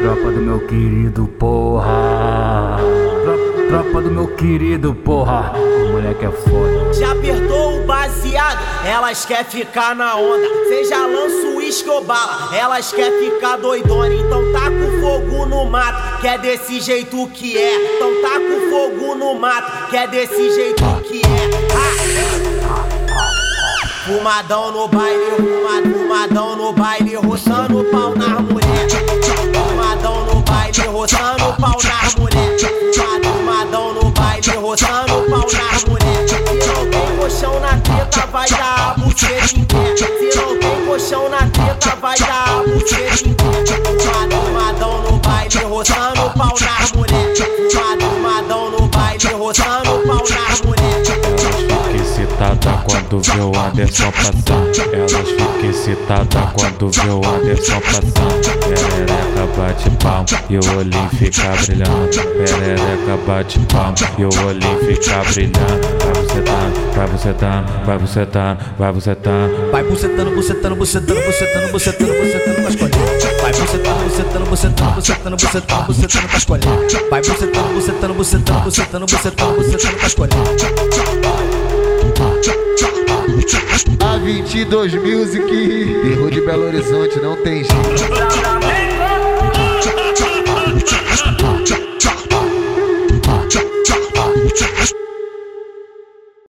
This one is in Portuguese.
Tropa do meu querido, porra. Tro- Tropa do meu querido, porra. O moleque é foda. Já apertou o baseado, elas quer ficar na onda. Seja lanço, uísque ou bala, elas quer ficar doidona. Então tá com fogo no mato, que é desse jeito que é. Então tá com fogo no mato, que é desse jeito que é. Ah! Fumadão no baile, fuma- fumadão no baile, roçando pau nas colchão na teta, vai dar a buceta. Fuma- Fumadão no baile, roçando o pau nas mulher. Fuma- Fumadão no baile, roçando o pau nas mulher. Fica excitada quando vê o Anderson passar. Elas ficam excitada quando vê o Anderson passar. Perereca bate palma e o olhinho fica brilhando. Perereca bate palma e o olhinho fica brilhando. Vai bucetando, vai bucetando, vai bucetando, vai bucetando. Vai bucetando, bucetando, bucetando, bucetando, bucetando, bucetando com as colheres. Vai bucetando, bucetando, bucetando, bucetando, bucetando, bucetando com as colheres. Vai bucetando, bucetando, bucetando, bucetando, bucetando, bucetando com as colheres. A 22 Music, erro de Belo Horizonte, não tem jeito.